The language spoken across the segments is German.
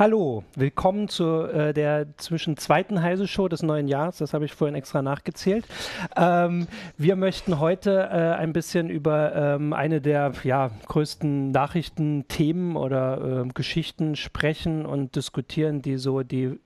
Hallo, willkommen zu äh, der zwischen zweiten Heise Show des neuen Jahres. Das habe ich vorhin extra nachgezählt. Ähm, wir möchten heute äh, ein bisschen über ähm, eine der ja, größten Nachrichtenthemen oder äh, Geschichten sprechen und diskutieren, die so die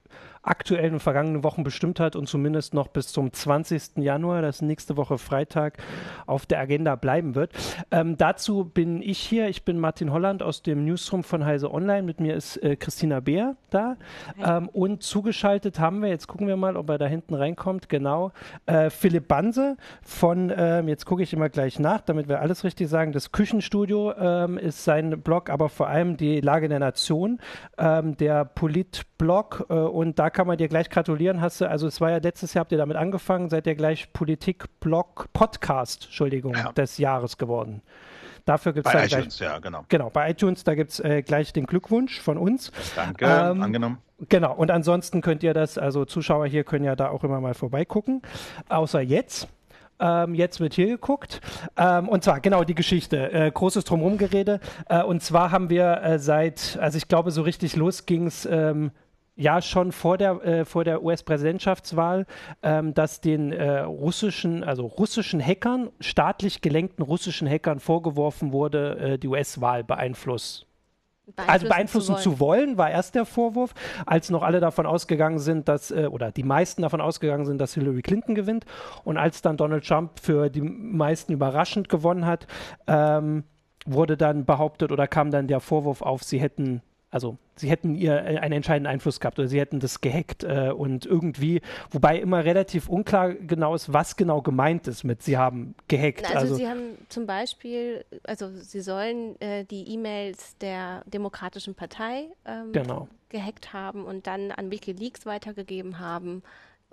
aktuellen und vergangenen Wochen bestimmt hat und zumindest noch bis zum 20. Januar, das nächste Woche Freitag, auf der Agenda bleiben wird. Ähm, dazu bin ich hier. Ich bin Martin Holland aus dem Newsroom von Heise Online. Mit mir ist äh, Christina Beer da. Ähm, und zugeschaltet haben wir, jetzt gucken wir mal, ob er da hinten reinkommt, genau, äh, Philipp Banse von, ähm, jetzt gucke ich immer gleich nach, damit wir alles richtig sagen, das Küchenstudio ähm, ist sein Blog, aber vor allem die Lage der Nation, ähm, der Politblog äh, und da kann man dir gleich gratulieren. Hast du, also es war ja letztes Jahr, habt ihr damit angefangen, seid ihr gleich Politik-Blog, Podcast, Entschuldigung, ja. des Jahres geworden. Dafür gibt es Bei iTunes, gleich, ja, genau. Genau, bei iTunes, da gibt es äh, gleich den Glückwunsch von uns. Danke, ähm, angenommen. Genau, und ansonsten könnt ihr das, also Zuschauer hier können ja da auch immer mal vorbeigucken. Außer jetzt. Ähm, jetzt wird hier geguckt. Ähm, und zwar, genau, die Geschichte. Äh, großes Drumherum-Gerede. Äh, und zwar haben wir äh, seit, also ich glaube, so richtig los ging es ähm, ja schon vor der, äh, vor der US-Präsidentschaftswahl, ähm, dass den äh, russischen, also russischen Hackern, staatlich gelenkten russischen Hackern vorgeworfen wurde, äh, die US-Wahl beeinflusst. Also beeinflussen zu wollen. zu wollen. war erst der Vorwurf, als noch alle davon ausgegangen sind, dass, äh, oder die meisten davon ausgegangen sind, dass Hillary Clinton gewinnt. Und als dann Donald Trump für die meisten überraschend gewonnen hat, ähm, wurde dann behauptet oder kam dann der Vorwurf auf, sie hätten also sie hätten ihr äh, einen entscheidenden Einfluss gehabt oder sie hätten das gehackt äh, und irgendwie, wobei immer relativ unklar genau ist, was genau gemeint ist mit sie haben gehackt. Also, also sie haben zum Beispiel, also sie sollen äh, die E-Mails der Demokratischen Partei ähm, genau. gehackt haben und dann an WikiLeaks weitergegeben haben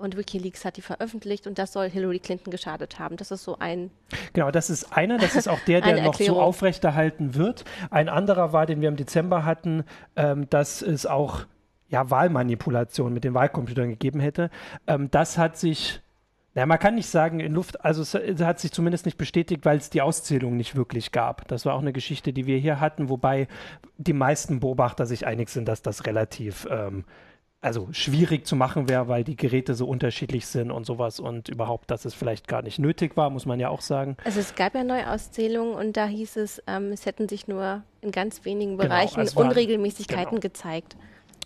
und WikiLeaks hat die veröffentlicht und das soll Hillary Clinton geschadet haben. Das ist so ein. Genau, das ist einer, das ist auch der, der noch so aufrechterhalten wird. Ein anderer war, den wir im Dezember hatten, ähm, dass es auch ja, Wahlmanipulation mit den Wahlcomputern gegeben hätte. Ähm, das hat sich. Ja, man kann nicht sagen in Luft, also es, es hat sich zumindest nicht bestätigt, weil es die Auszählung nicht wirklich gab. Das war auch eine Geschichte, die wir hier hatten, wobei die meisten Beobachter sich einig sind, dass das relativ ähm, also schwierig zu machen wäre, weil die Geräte so unterschiedlich sind und sowas und überhaupt, dass es vielleicht gar nicht nötig war, muss man ja auch sagen. Also es gab ja Neuauszählungen und da hieß es, ähm, es hätten sich nur in ganz wenigen genau, Bereichen genau, Unregelmäßigkeiten genau. gezeigt.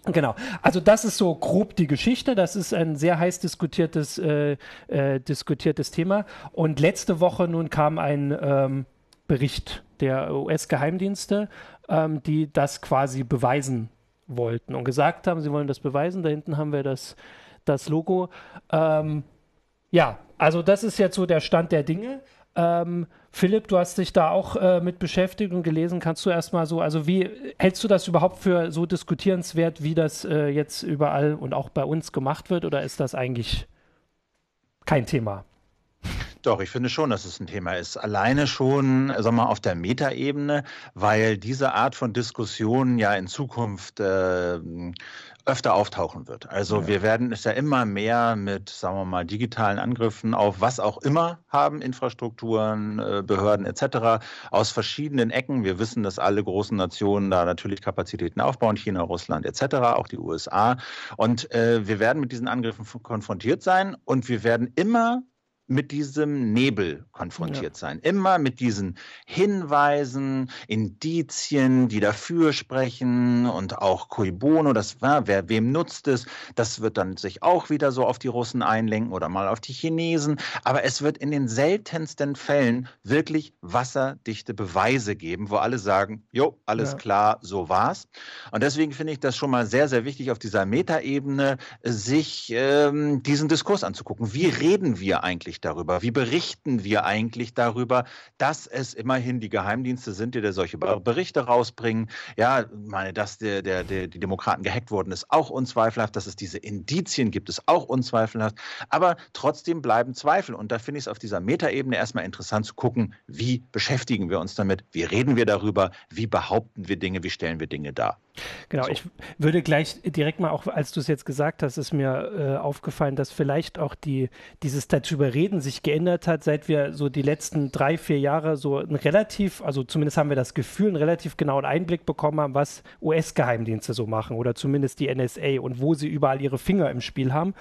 Genau, also das ist so grob die Geschichte. Das ist ein sehr heiß diskutiertes, äh, äh, diskutiertes Thema. Und letzte Woche nun kam ein ähm, Bericht der US-Geheimdienste, ähm, die das quasi beweisen wollten und gesagt haben, sie wollen das beweisen. Da hinten haben wir das, das Logo. Ähm, ja, also das ist jetzt so der Stand der Dinge. Ähm, Philipp, du hast dich da auch äh, mit beschäftigt und gelesen. Kannst du erstmal so, also wie hältst du das überhaupt für so diskutierenswert, wie das äh, jetzt überall und auch bei uns gemacht wird, oder ist das eigentlich kein Thema? Doch, ich finde schon, dass es ein Thema ist. Alleine schon, sagen wir mal, auf der Metaebene, weil diese Art von Diskussion ja in Zukunft äh, öfter auftauchen wird. Also ja. wir werden es ja immer mehr mit, sagen wir mal, digitalen Angriffen auf was auch immer haben, Infrastrukturen, äh, Behörden etc. aus verschiedenen Ecken. Wir wissen, dass alle großen Nationen da natürlich Kapazitäten aufbauen, China, Russland etc., auch die USA. Und äh, wir werden mit diesen Angriffen konfrontiert sein und wir werden immer mit diesem Nebel konfrontiert ja. sein. Immer mit diesen Hinweisen, Indizien, die dafür sprechen und auch cui bono, das war, wer wem nutzt es, das wird dann sich auch wieder so auf die Russen einlenken oder mal auf die Chinesen. Aber es wird in den seltensten Fällen wirklich wasserdichte Beweise geben, wo alle sagen, jo, alles ja. klar, so war's. Und deswegen finde ich das schon mal sehr, sehr wichtig, auf dieser Metaebene sich ähm, diesen Diskurs anzugucken. Wie reden wir eigentlich eigentlich darüber? Wie berichten wir eigentlich darüber, dass es immerhin die Geheimdienste sind, die da solche Berichte rausbringen? Ja, meine, dass der, der, der, die Demokraten gehackt wurden, ist auch unzweifelhaft. Dass es diese Indizien gibt, ist auch unzweifelhaft. Aber trotzdem bleiben Zweifel. Und da finde ich es auf dieser Metaebene erstmal interessant zu gucken, wie beschäftigen wir uns damit? Wie reden wir darüber? Wie behaupten wir Dinge? Wie stellen wir Dinge dar? Genau, so. ich würde gleich direkt mal auch, als du es jetzt gesagt hast, ist mir äh, aufgefallen, dass vielleicht auch die, dieses darüber reden sich geändert hat, seit wir so die letzten drei, vier Jahre so ein relativ, also zumindest haben wir das Gefühl, einen relativ genauen Einblick bekommen haben, was US-Geheimdienste so machen oder zumindest die NSA und wo sie überall ihre Finger im Spiel haben.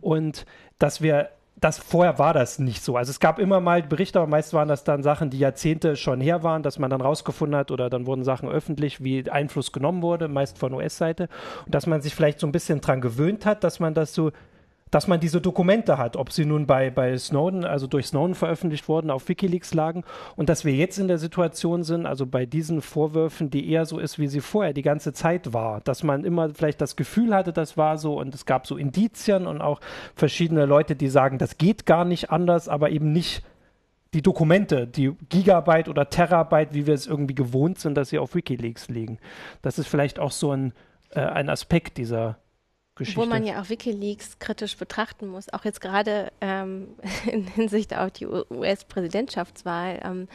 Und dass wir das vorher war das nicht so. Also es gab immer mal Berichte, aber meist waren das dann Sachen, die Jahrzehnte schon her waren, dass man dann rausgefunden hat oder dann wurden Sachen öffentlich, wie Einfluss genommen wurde, meist von US-Seite. Und dass man sich vielleicht so ein bisschen dran gewöhnt hat, dass man das so dass man diese Dokumente hat, ob sie nun bei, bei Snowden, also durch Snowden veröffentlicht wurden, auf Wikileaks lagen und dass wir jetzt in der Situation sind, also bei diesen Vorwürfen, die eher so ist, wie sie vorher die ganze Zeit war, dass man immer vielleicht das Gefühl hatte, das war so und es gab so Indizien und auch verschiedene Leute, die sagen, das geht gar nicht anders, aber eben nicht die Dokumente, die Gigabyte oder Terabyte, wie wir es irgendwie gewohnt sind, dass sie auf Wikileaks liegen. Das ist vielleicht auch so ein, äh, ein Aspekt dieser Geschichte. Wo man ja auch Wikileaks kritisch betrachten muss, auch jetzt gerade ähm, in Hinsicht auf die US-Präsidentschaftswahl, ähm,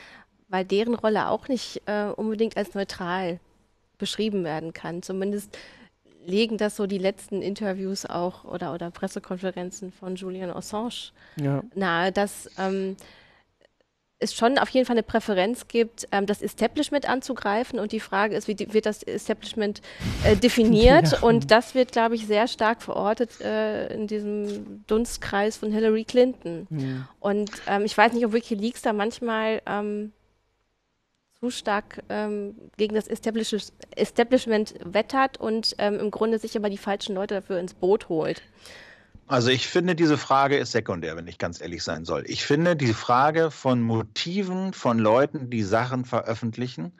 weil deren Rolle auch nicht äh, unbedingt als neutral beschrieben werden kann. Zumindest legen das so die letzten Interviews auch oder, oder Pressekonferenzen von Julian Assange ja. nahe, dass ähm, es schon auf jeden Fall eine Präferenz gibt, ähm, das Establishment anzugreifen. Und die Frage ist, wie wird das Establishment äh, definiert? ja. Und das wird, glaube ich, sehr stark verortet äh, in diesem Dunstkreis von Hillary Clinton. Ja. Und ähm, ich weiß nicht, ob Wikileaks da manchmal ähm, zu stark ähm, gegen das Establish Establishment wettert und ähm, im Grunde sich aber die falschen Leute dafür ins Boot holt. Also ich finde, diese Frage ist sekundär, wenn ich ganz ehrlich sein soll. Ich finde, die Frage von Motiven von Leuten, die Sachen veröffentlichen,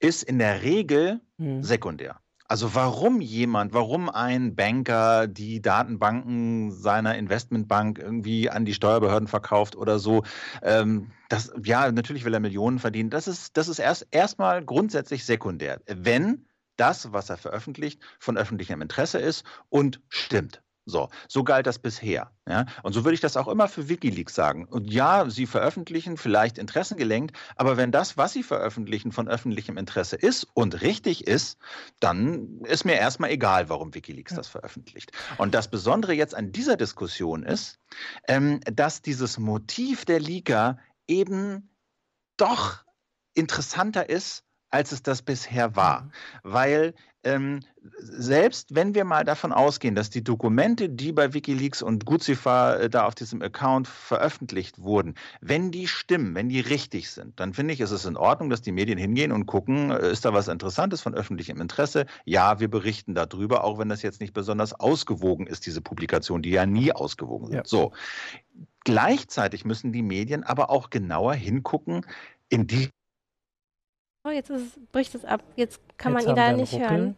ist in der Regel mhm. sekundär. Also warum jemand, warum ein Banker die Datenbanken seiner Investmentbank irgendwie an die Steuerbehörden verkauft oder so, ähm, das, ja, natürlich will er Millionen verdienen. Das ist, das ist erst erstmal grundsätzlich sekundär, wenn das, was er veröffentlicht, von öffentlichem Interesse ist und stimmt. So, so galt das bisher. Ja? Und so würde ich das auch immer für Wikileaks sagen. Und ja, sie veröffentlichen vielleicht interessengelenkt, aber wenn das, was sie veröffentlichen, von öffentlichem Interesse ist und richtig ist, dann ist mir erstmal egal, warum Wikileaks ja. das veröffentlicht. Und das Besondere jetzt an dieser Diskussion ist, ähm, dass dieses Motiv der Leaker eben doch interessanter ist, als es das bisher war. Mhm. Weil ähm, selbst wenn wir mal davon ausgehen, dass die Dokumente, die bei Wikileaks und Guzifa äh, da auf diesem Account veröffentlicht wurden, wenn die stimmen, wenn die richtig sind, dann finde ich, ist es in Ordnung, dass die Medien hingehen und gucken, äh, ist da was Interessantes von öffentlichem Interesse? Ja, wir berichten darüber, auch wenn das jetzt nicht besonders ausgewogen ist, diese Publikation, die ja nie ausgewogen sind. Ja. So. Gleichzeitig müssen die Medien aber auch genauer hingucken, in die Oh, jetzt ist, bricht es ab. Jetzt kann jetzt man ihn da nicht Ruckeln. hören.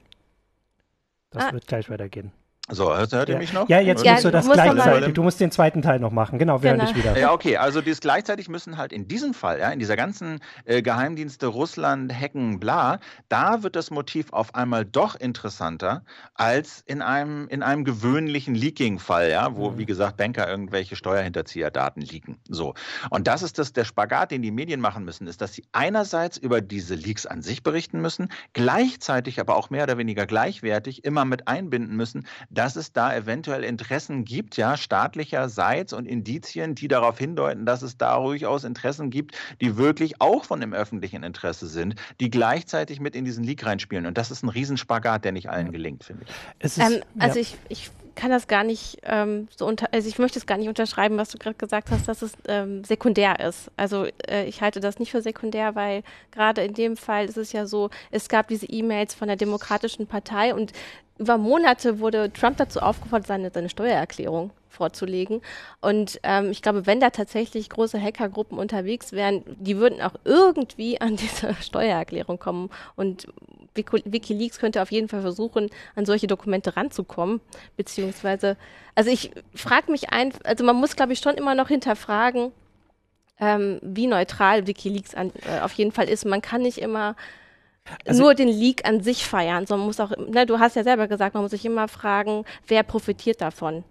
Das ah. wird gleich weitergehen. So, hört, hört ja. ihr mich noch? Ja, jetzt ja, musst du das gleichzeitig. Du musst den zweiten Teil noch machen. Genau, wir genau. hören dich wieder. Ja, okay. Also dieses gleichzeitig müssen halt in diesem Fall, ja, in dieser ganzen äh, Geheimdienste Russland, Hacken, bla, da wird das Motiv auf einmal doch interessanter als in einem, in einem gewöhnlichen Leaking-Fall, ja, wo, mhm. wie gesagt, Banker irgendwelche Steuerhinterzieherdaten leaken. So. Und das ist das, der Spagat, den die Medien machen müssen, ist, dass sie einerseits über diese Leaks an sich berichten müssen, gleichzeitig aber auch mehr oder weniger gleichwertig immer mit einbinden müssen, dass es da eventuell Interessen gibt, ja, staatlicherseits und Indizien, die darauf hindeuten, dass es da durchaus Interessen gibt, die wirklich auch von dem öffentlichen Interesse sind, die gleichzeitig mit in diesen Leak reinspielen. Und das ist ein Riesenspagat, der nicht allen gelingt, finde ich. Ist, ähm, also ja. ich, ich kann das gar nicht ähm, so unter, also ich möchte es gar nicht unterschreiben, was du gerade gesagt hast, dass es ähm, sekundär ist. Also äh, ich halte das nicht für sekundär, weil gerade in dem Fall ist es ja so, es gab diese E-Mails von der Demokratischen Partei und über Monate wurde Trump dazu aufgefordert, seine, seine Steuererklärung vorzulegen. Und ähm, ich glaube, wenn da tatsächlich große Hackergruppen unterwegs wären, die würden auch irgendwie an diese Steuererklärung kommen. Und Wikileaks könnte auf jeden Fall versuchen, an solche Dokumente ranzukommen. Beziehungsweise, also ich frage mich ein, also man muss, glaube ich, schon immer noch hinterfragen, ähm, wie neutral Wikileaks an, äh, auf jeden Fall ist. Man kann nicht immer also nur den Leak an sich feiern, sondern muss auch, ne, du hast ja selber gesagt, man muss sich immer fragen, wer profitiert davon.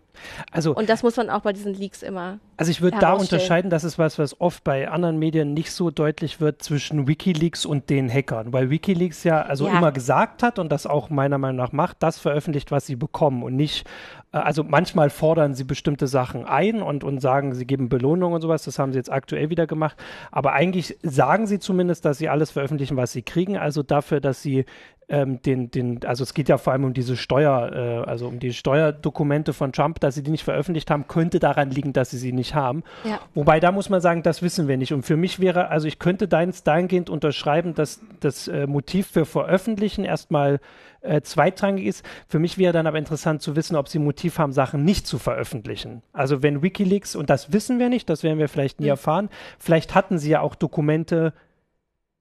Also, und das muss man auch bei diesen Leaks immer. Also ich würde da unterscheiden, das ist was, was oft bei anderen Medien nicht so deutlich wird zwischen WikiLeaks und den Hackern, weil WikiLeaks ja also ja. immer gesagt hat und das auch meiner Meinung nach macht, das veröffentlicht, was sie bekommen und nicht, äh, also manchmal fordern sie bestimmte Sachen ein und, und sagen, sie geben Belohnung und sowas, das haben sie jetzt aktuell wieder gemacht, aber eigentlich sagen sie zumindest, dass sie alles veröffentlichen, was sie kriegen, also dafür, dass sie ähm, den, den, also es geht ja vor allem um diese Steuer, äh, also um die Steuerdokumente von Trump, dass sie die nicht veröffentlicht haben, könnte daran liegen, dass sie sie nicht haben. Ja. Wobei da muss man sagen, das wissen wir nicht. Und für mich wäre, also ich könnte deins dahingehend unterschreiben, dass das äh, Motiv für Veröffentlichen erstmal äh, zweitrangig ist. Für mich wäre dann aber interessant zu wissen, ob sie Motiv haben, Sachen nicht zu veröffentlichen. Also wenn WikiLeaks, und das wissen wir nicht, das werden wir vielleicht nie mhm. erfahren, vielleicht hatten sie ja auch Dokumente,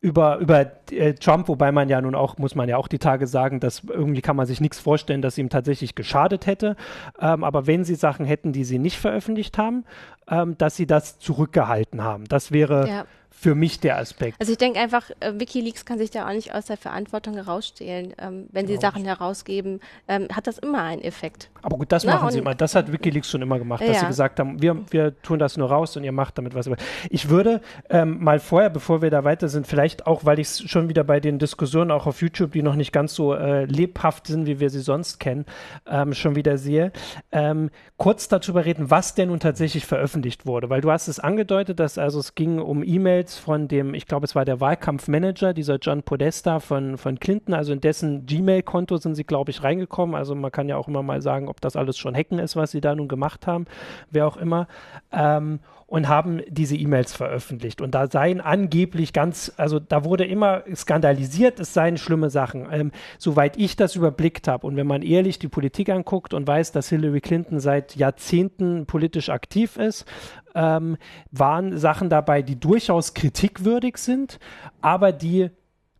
über, über äh, Trump, wobei man ja nun auch, muss man ja auch die Tage sagen, dass irgendwie kann man sich nichts vorstellen, dass ihm tatsächlich geschadet hätte. Ähm, aber wenn sie Sachen hätten, die sie nicht veröffentlicht haben, ähm, dass sie das zurückgehalten haben. Das wäre ja für mich der Aspekt. Also ich denke einfach, äh, Wikileaks kann sich da auch nicht aus der Verantwortung herausstehlen. Ähm, wenn genau. sie Sachen herausgeben, ähm, hat das immer einen Effekt. Aber gut, das Na, machen sie immer. Das hat Wikileaks schon immer gemacht, dass ja. sie gesagt haben, wir, wir tun das nur raus und ihr macht damit was. Ich würde ähm, mal vorher, bevor wir da weiter sind, vielleicht auch, weil ich es schon wieder bei den Diskussionen auch auf YouTube, die noch nicht ganz so äh, lebhaft sind, wie wir sie sonst kennen, ähm, schon wieder sehe, ähm, kurz darüber reden, was denn nun tatsächlich veröffentlicht wurde. Weil du hast es angedeutet, dass also es ging um E-Mails E-Mails von dem, ich glaube, es war der Wahlkampfmanager, dieser John Podesta von, von Clinton, also in dessen Gmail-Konto sind sie, glaube ich, reingekommen. Also man kann ja auch immer mal sagen, ob das alles schon Hacken ist, was sie da nun gemacht haben, wer auch immer. Ähm, und haben diese E-Mails veröffentlicht. Und da seien angeblich ganz, also da wurde immer skandalisiert, es seien schlimme Sachen. Ähm, soweit ich das überblickt habe und wenn man ehrlich die Politik anguckt und weiß, dass Hillary Clinton seit Jahrzehnten politisch aktiv ist, ähm, waren Sachen dabei, die durchaus kritikwürdig sind, aber die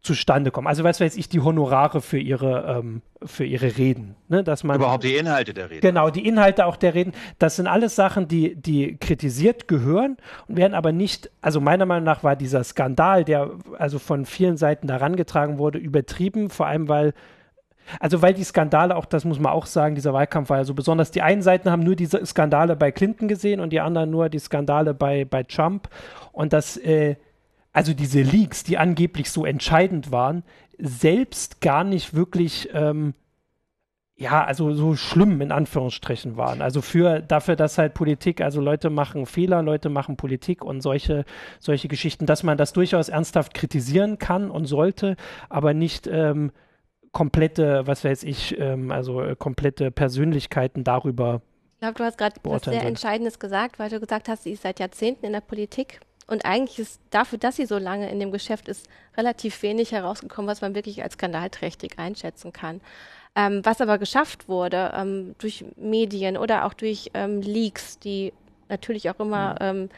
zustande kommen. Also was weiß ich, die Honorare für ihre, ähm, für ihre Reden. Ne? Dass man, Überhaupt die Inhalte der Reden. Genau, die Inhalte auch der Reden. Das sind alles Sachen, die, die kritisiert gehören und werden aber nicht, also meiner Meinung nach war dieser Skandal, der also von vielen Seiten da rangetragen wurde, übertrieben, vor allem weil also weil die Skandale, auch das muss man auch sagen, dieser Wahlkampf war ja so besonders. Die einen Seiten haben nur diese Skandale bei Clinton gesehen und die anderen nur die Skandale bei, bei Trump. Und das äh, also diese Leaks, die angeblich so entscheidend waren, selbst gar nicht wirklich, ähm, ja, also so schlimm in Anführungsstrichen waren. Also für dafür, dass halt Politik, also Leute machen Fehler, Leute machen Politik und solche, solche Geschichten, dass man das durchaus ernsthaft kritisieren kann und sollte, aber nicht ähm, komplette, was weiß ich, ähm, also äh, komplette Persönlichkeiten darüber. Ich glaube, du hast gerade was sehr Entscheidendes gesagt, weil du gesagt hast, sie ist seit Jahrzehnten in der Politik und eigentlich ist dafür, dass sie so lange in dem Geschäft ist, relativ wenig herausgekommen, was man wirklich als skandalträchtig einschätzen kann. Ähm, was aber geschafft wurde ähm, durch Medien oder auch durch ähm, Leaks, die natürlich auch immer, mhm. ähm,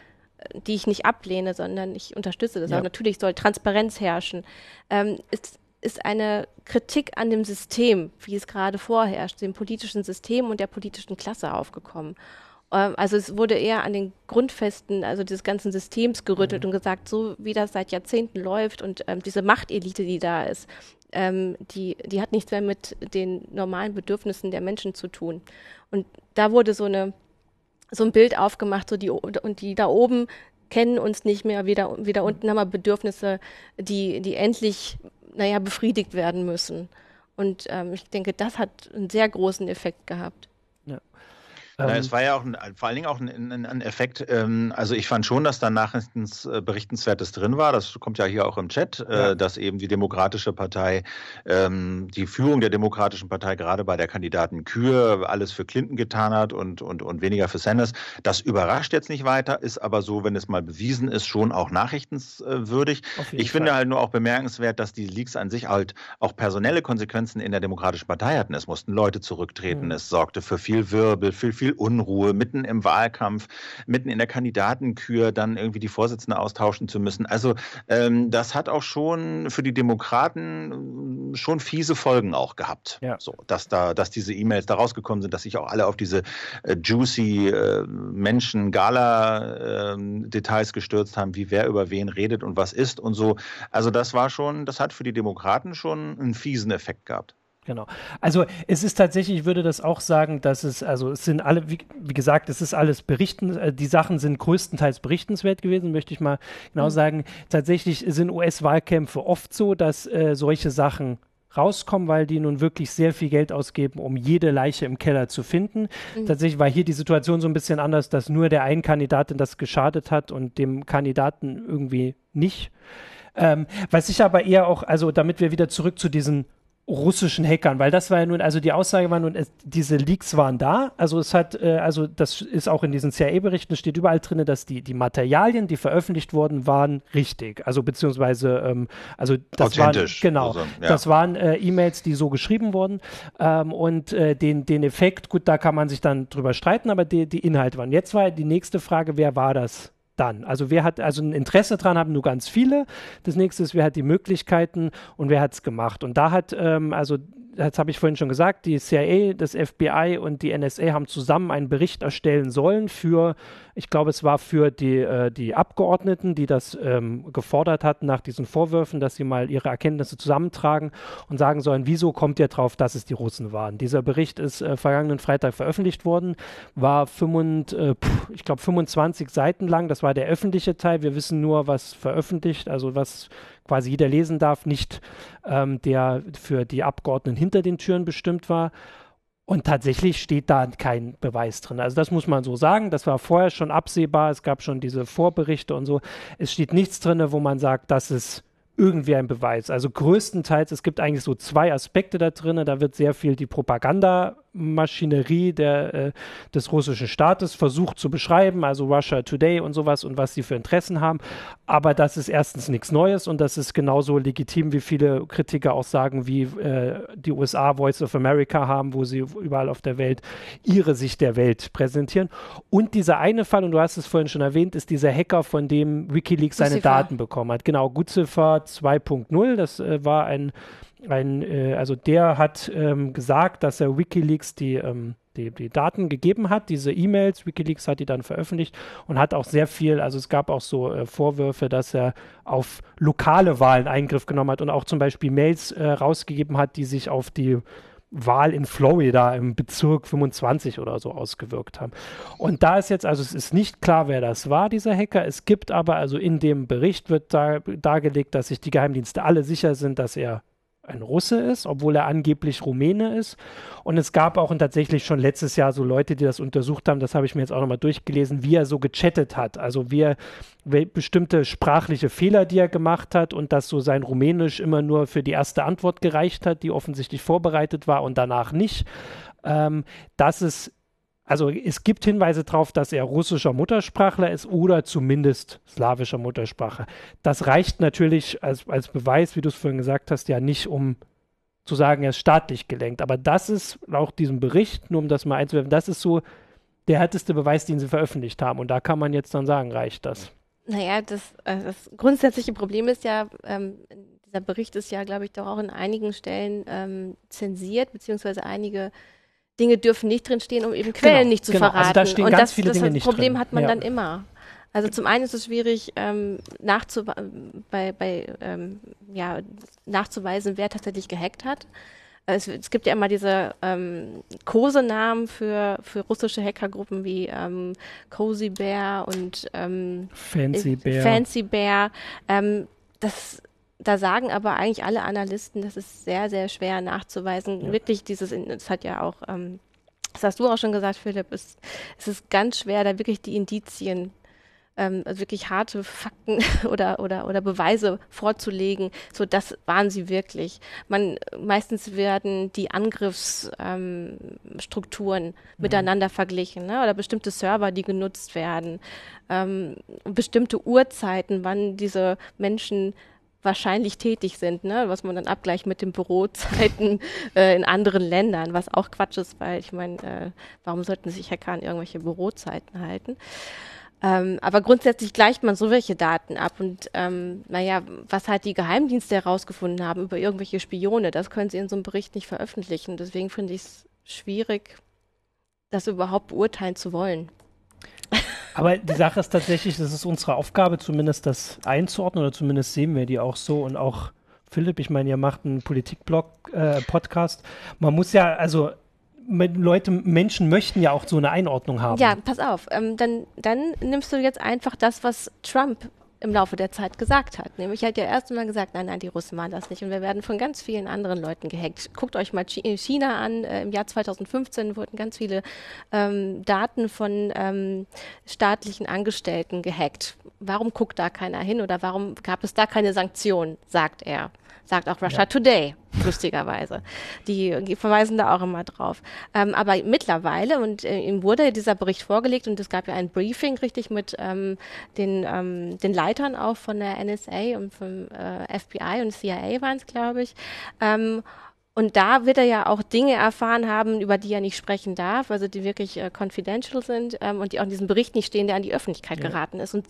die ich nicht ablehne, sondern ich unterstütze das. Ja. Aber natürlich soll Transparenz herrschen. Ähm, ist, ist eine Kritik an dem System, wie es gerade vorherrscht, dem politischen System und der politischen Klasse aufgekommen. Ähm, also es wurde eher an den Grundfesten, also des ganzen Systems gerüttelt mhm. und gesagt, so wie das seit Jahrzehnten läuft und ähm, diese Machtelite, die da ist, ähm, die, die hat nichts mehr mit den normalen Bedürfnissen der Menschen zu tun. Und da wurde so eine so ein Bild aufgemacht, so die und die da oben kennen uns nicht mehr, wieder, wieder unten haben wir Bedürfnisse, die, die endlich, naja, befriedigt werden müssen. Und ähm, ich denke, das hat einen sehr großen Effekt gehabt. Na, es ähm, war ja auch ein, vor allen Dingen auch ein, ein, ein Effekt. Ähm, also ich fand schon, dass da Nachrichtens äh, Berichtenswertes drin war. Das kommt ja hier auch im Chat, äh, ja. dass eben die Demokratische Partei, ähm, die Führung der Demokratischen Partei gerade bei der Kandidaten Kür alles für Clinton getan hat und, und, und weniger für Sanders. Das überrascht jetzt nicht weiter, ist aber so, wenn es mal bewiesen ist, schon auch nachrichtenswürdig. Ich finde halt nur auch bemerkenswert, dass die Leaks an sich halt auch personelle Konsequenzen in der Demokratischen Partei hatten. Es mussten Leute zurücktreten. Mhm. Es sorgte für viel Wirbel, für viel viel Unruhe, mitten im Wahlkampf, mitten in der Kandidatenkür dann irgendwie die Vorsitzende austauschen zu müssen. Also ähm, das hat auch schon für die Demokraten äh, schon fiese Folgen auch gehabt. Ja. So, dass da, dass diese E-Mails da rausgekommen sind, dass sich auch alle auf diese äh, juicy äh, Menschen-Gala-Details ähm, gestürzt haben, wie wer über wen redet und was ist und so. Also das war schon, das hat für die Demokraten schon einen fiesen Effekt gehabt. Genau. Also es ist tatsächlich, ich würde das auch sagen, dass es, also es sind alle, wie, wie gesagt, es ist alles berichten, äh, die Sachen sind größtenteils berichtenswert gewesen, möchte ich mal genau mhm. sagen. Tatsächlich sind US-Wahlkämpfe oft so, dass äh, solche Sachen rauskommen, weil die nun wirklich sehr viel Geld ausgeben, um jede Leiche im Keller zu finden. Mhm. Tatsächlich war hier die Situation so ein bisschen anders, dass nur der einen Kandidatin das geschadet hat und dem Kandidaten irgendwie nicht. Ähm, was ich aber eher auch, also damit wir wieder zurück zu diesen russischen Hackern, weil das war ja nun, also die Aussage war nun, es, diese Leaks waren da, also es hat, äh, also das ist auch in diesen CIA-Berichten, steht überall drin, dass die, die Materialien, die veröffentlicht wurden, waren richtig, also beziehungsweise, ähm, also das waren, genau, also, ja. das waren äh, E-Mails, die so geschrieben wurden ähm, und äh, den, den Effekt, gut, da kann man sich dann drüber streiten, aber die, die Inhalte waren. Jetzt war die nächste Frage, wer war das? Dann? Also wer hat also ein Interesse dran, haben nur ganz viele. Das nächste ist, wer hat die Möglichkeiten und wer hat es gemacht? Und da hat ähm, also das habe ich vorhin schon gesagt, die CIA, das FBI und die NSA haben zusammen einen Bericht erstellen sollen für, ich glaube, es war für die, äh, die Abgeordneten, die das ähm, gefordert hatten nach diesen Vorwürfen, dass sie mal ihre Erkenntnisse zusammentragen und sagen sollen, wieso kommt ihr drauf, dass es die Russen waren. Dieser Bericht ist äh, vergangenen Freitag veröffentlicht worden, war 25, äh, pff, ich glaube 25 Seiten lang, das war der öffentliche Teil. Wir wissen nur, was veröffentlicht, also was quasi jeder lesen darf, nicht ähm, der für die Abgeordneten hinter den Türen bestimmt war. Und tatsächlich steht da kein Beweis drin. Also das muss man so sagen. Das war vorher schon absehbar. Es gab schon diese Vorberichte und so. Es steht nichts drin, wo man sagt, das ist irgendwie ein Beweis. Also größtenteils, es gibt eigentlich so zwei Aspekte da drin. Da wird sehr viel die Propaganda Maschinerie der, äh, des russischen Staates versucht zu beschreiben, also Russia Today und sowas und was sie für Interessen haben. Aber das ist erstens nichts Neues und das ist genauso legitim, wie viele Kritiker auch sagen, wie äh, die USA Voice of America haben, wo sie überall auf der Welt ihre Sicht der Welt präsentieren. Und dieser eine Fall, und du hast es vorhin schon erwähnt, ist dieser Hacker, von dem Wikileaks seine Daten bekommen hat. Genau, Gutziffer 2.0, das äh, war ein ein, äh, also der hat ähm, gesagt, dass er Wikileaks die, ähm, die, die, Daten gegeben hat, diese E-Mails. Wikileaks hat die dann veröffentlicht und hat auch sehr viel, also es gab auch so äh, Vorwürfe, dass er auf lokale Wahlen Eingriff genommen hat und auch zum Beispiel Mails äh, rausgegeben hat, die sich auf die Wahl in Florida im Bezirk 25 oder so ausgewirkt haben. Und da ist jetzt, also es ist nicht klar, wer das war, dieser Hacker. Es gibt aber, also in dem Bericht wird da, dargelegt, dass sich die Geheimdienste alle sicher sind, dass er ein Russe ist, obwohl er angeblich Rumäne ist. Und es gab auch tatsächlich schon letztes Jahr so Leute, die das untersucht haben, das habe ich mir jetzt auch nochmal durchgelesen, wie er so gechattet hat. Also wie er bestimmte sprachliche Fehler, die er gemacht hat und dass so sein Rumänisch immer nur für die erste Antwort gereicht hat, die offensichtlich vorbereitet war und danach nicht. Ähm, das ist also es gibt Hinweise darauf, dass er russischer Muttersprachler ist oder zumindest slawischer Muttersprache. Das reicht natürlich als, als Beweis, wie du es vorhin gesagt hast, ja nicht, um zu sagen, er ist staatlich gelenkt. Aber das ist laut diesem Bericht, nur um das mal einzuwerfen, das ist so der härteste Beweis, den sie veröffentlicht haben. Und da kann man jetzt dann sagen, reicht das. Naja, das, äh, das grundsätzliche Problem ist ja, ähm, dieser Bericht ist ja, glaube ich, doch auch in einigen Stellen ähm, zensiert, beziehungsweise einige Dinge dürfen nicht drinstehen, um eben Quellen genau, nicht zu genau. verraten. Also da stehen und ganz das, viele das, Dinge nicht Problem drin. hat man ja. dann immer. Also zum einen ist es schwierig, ähm, nachzu bei, bei, ähm, ja, nachzuweisen, wer tatsächlich gehackt hat. Es, es gibt ja immer diese ähm, Kosenamen für, für russische Hackergruppen wie ähm, Cozy Bear und ähm, Fancy Bear. Fancy Bear. Ähm, das da sagen aber eigentlich alle Analysten, das ist sehr, sehr schwer nachzuweisen. Ja. Wirklich dieses, das hat ja auch, ähm, das hast du auch schon gesagt, Philipp, ist, es ist ganz schwer, da wirklich die Indizien, ähm, also wirklich harte Fakten oder, oder, oder Beweise vorzulegen. So, das waren sie wirklich. Man, meistens werden die Angriffsstrukturen ähm, miteinander verglichen, ne? oder bestimmte Server, die genutzt werden, ähm, bestimmte Uhrzeiten, wann diese Menschen wahrscheinlich tätig sind, ne? was man dann abgleicht mit den Bürozeiten äh, in anderen Ländern, was auch Quatsch ist, weil ich meine, äh, warum sollten sich Hacker an irgendwelche Bürozeiten halten? Ähm, aber grundsätzlich gleicht man so welche Daten ab und ähm, naja, was halt die Geheimdienste herausgefunden haben über irgendwelche Spione, das können sie in so einem Bericht nicht veröffentlichen. Deswegen finde ich es schwierig, das überhaupt beurteilen zu wollen. Aber die Sache ist tatsächlich, das ist unsere Aufgabe, zumindest das einzuordnen oder zumindest sehen wir die auch so und auch Philipp, ich meine, ihr macht einen Politikblog-Podcast. Äh, Man muss ja, also Leute, Menschen möchten ja auch so eine Einordnung haben. Ja, pass auf. Ähm, dann, dann nimmst du jetzt einfach das, was Trump im Laufe der Zeit gesagt hat. Nämlich hat ja erst einmal gesagt, nein, nein, die Russen waren das nicht. Und wir werden von ganz vielen anderen Leuten gehackt. Guckt euch mal China an. Äh, Im Jahr 2015 wurden ganz viele ähm, Daten von ähm, staatlichen Angestellten gehackt. Warum guckt da keiner hin oder warum gab es da keine Sanktionen, sagt er sagt auch Russia ja. Today, lustigerweise. Die, verweisen da auch immer drauf. Ähm, aber mittlerweile, und äh, ihm wurde dieser Bericht vorgelegt und es gab ja ein Briefing richtig mit ähm, den, ähm, den Leitern auch von der NSA und vom äh, FBI und CIA waren es, glaube ich. Ähm, und da wird er ja auch Dinge erfahren haben, über die er nicht sprechen darf, also die wirklich äh, confidential sind ähm, und die auch in diesem Bericht nicht stehen, der an die Öffentlichkeit ja. geraten ist. Und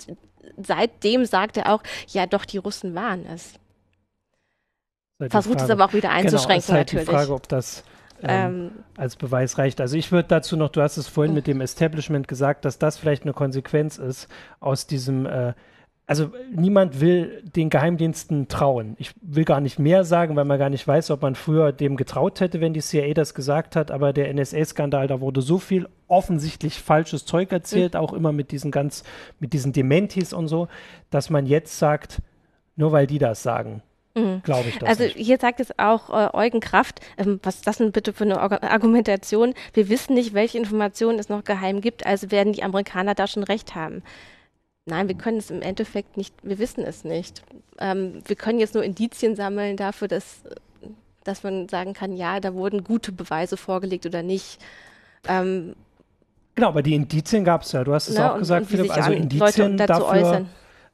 seitdem sagt er auch, ja doch, die Russen waren es. Halt Versucht Frage, es aber auch wieder einzuschränken, genau, ist halt natürlich. die Frage, ob das ähm, ähm, als Beweis reicht. Also ich würde dazu noch, du hast es vorhin mit dem Establishment gesagt, dass das vielleicht eine Konsequenz ist aus diesem, äh, also niemand will den Geheimdiensten trauen. Ich will gar nicht mehr sagen, weil man gar nicht weiß, ob man früher dem getraut hätte, wenn die CIA das gesagt hat, aber der NSA-Skandal, da wurde so viel offensichtlich falsches Zeug erzählt, mhm. auch immer mit diesen ganz, mit diesen Dementis und so, dass man jetzt sagt, nur weil die das sagen, Mhm. Glaube ich das. Also nicht. hier sagt es auch äh, Eugen Kraft, ähm, was ist das denn bitte für eine Argumentation? Wir wissen nicht, welche Informationen es noch geheim gibt, also werden die Amerikaner da schon recht haben. Nein, wir können es im Endeffekt nicht, wir wissen es nicht. Ähm, wir können jetzt nur Indizien sammeln dafür, dass, dass man sagen kann, ja, da wurden gute Beweise vorgelegt oder nicht. Ähm, genau, aber die Indizien gab es ja. Du hast es na, auch gesagt, Philipp. Also Indizien dafür, äußern.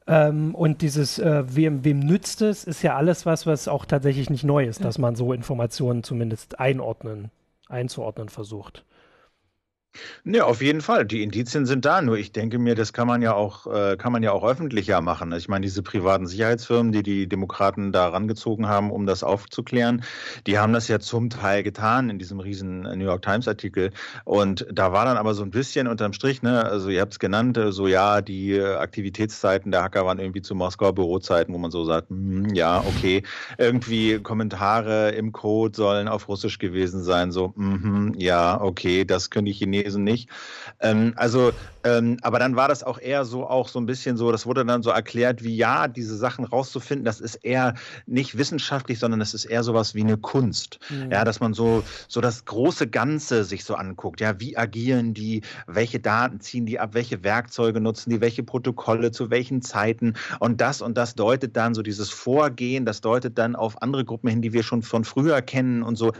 Ähm, und dieses, äh, wem, wem nützt es, ist ja alles was, was auch tatsächlich nicht neu ist, dass man so Informationen zumindest einordnen, einzuordnen versucht. Ja, auf jeden Fall. Die Indizien sind da. Nur ich denke mir, das kann man ja auch, äh, kann man ja auch öffentlicher machen. Ich meine, diese privaten Sicherheitsfirmen, die die Demokraten da rangezogen haben, um das aufzuklären, die haben das ja zum Teil getan in diesem riesen New York Times Artikel. Und da war dann aber so ein bisschen unterm Strich, ne, also ihr habt es genannt, äh, so ja, die Aktivitätszeiten der Hacker waren irgendwie zu Moskauer Bürozeiten, wo man so sagt, hm, ja, okay, irgendwie Kommentare im Code sollen auf Russisch gewesen sein, so, mm, ja, okay, das können die Chinesen Chinesen nicht. Ähm, also, ähm, aber dann war das auch eher so, auch so ein bisschen so, das wurde dann so erklärt, wie ja, diese Sachen rauszufinden, das ist eher nicht wissenschaftlich, sondern es ist eher sowas wie eine Kunst. Mhm. Ja, dass man so, so das große Ganze sich so anguckt. Ja, wie agieren die, welche Daten ziehen die ab, welche Werkzeuge nutzen die, welche Protokolle, zu welchen Zeiten und das und das deutet dann so dieses Vorgehen, das deutet dann auf andere Gruppen hin, die wir schon von früher kennen und so.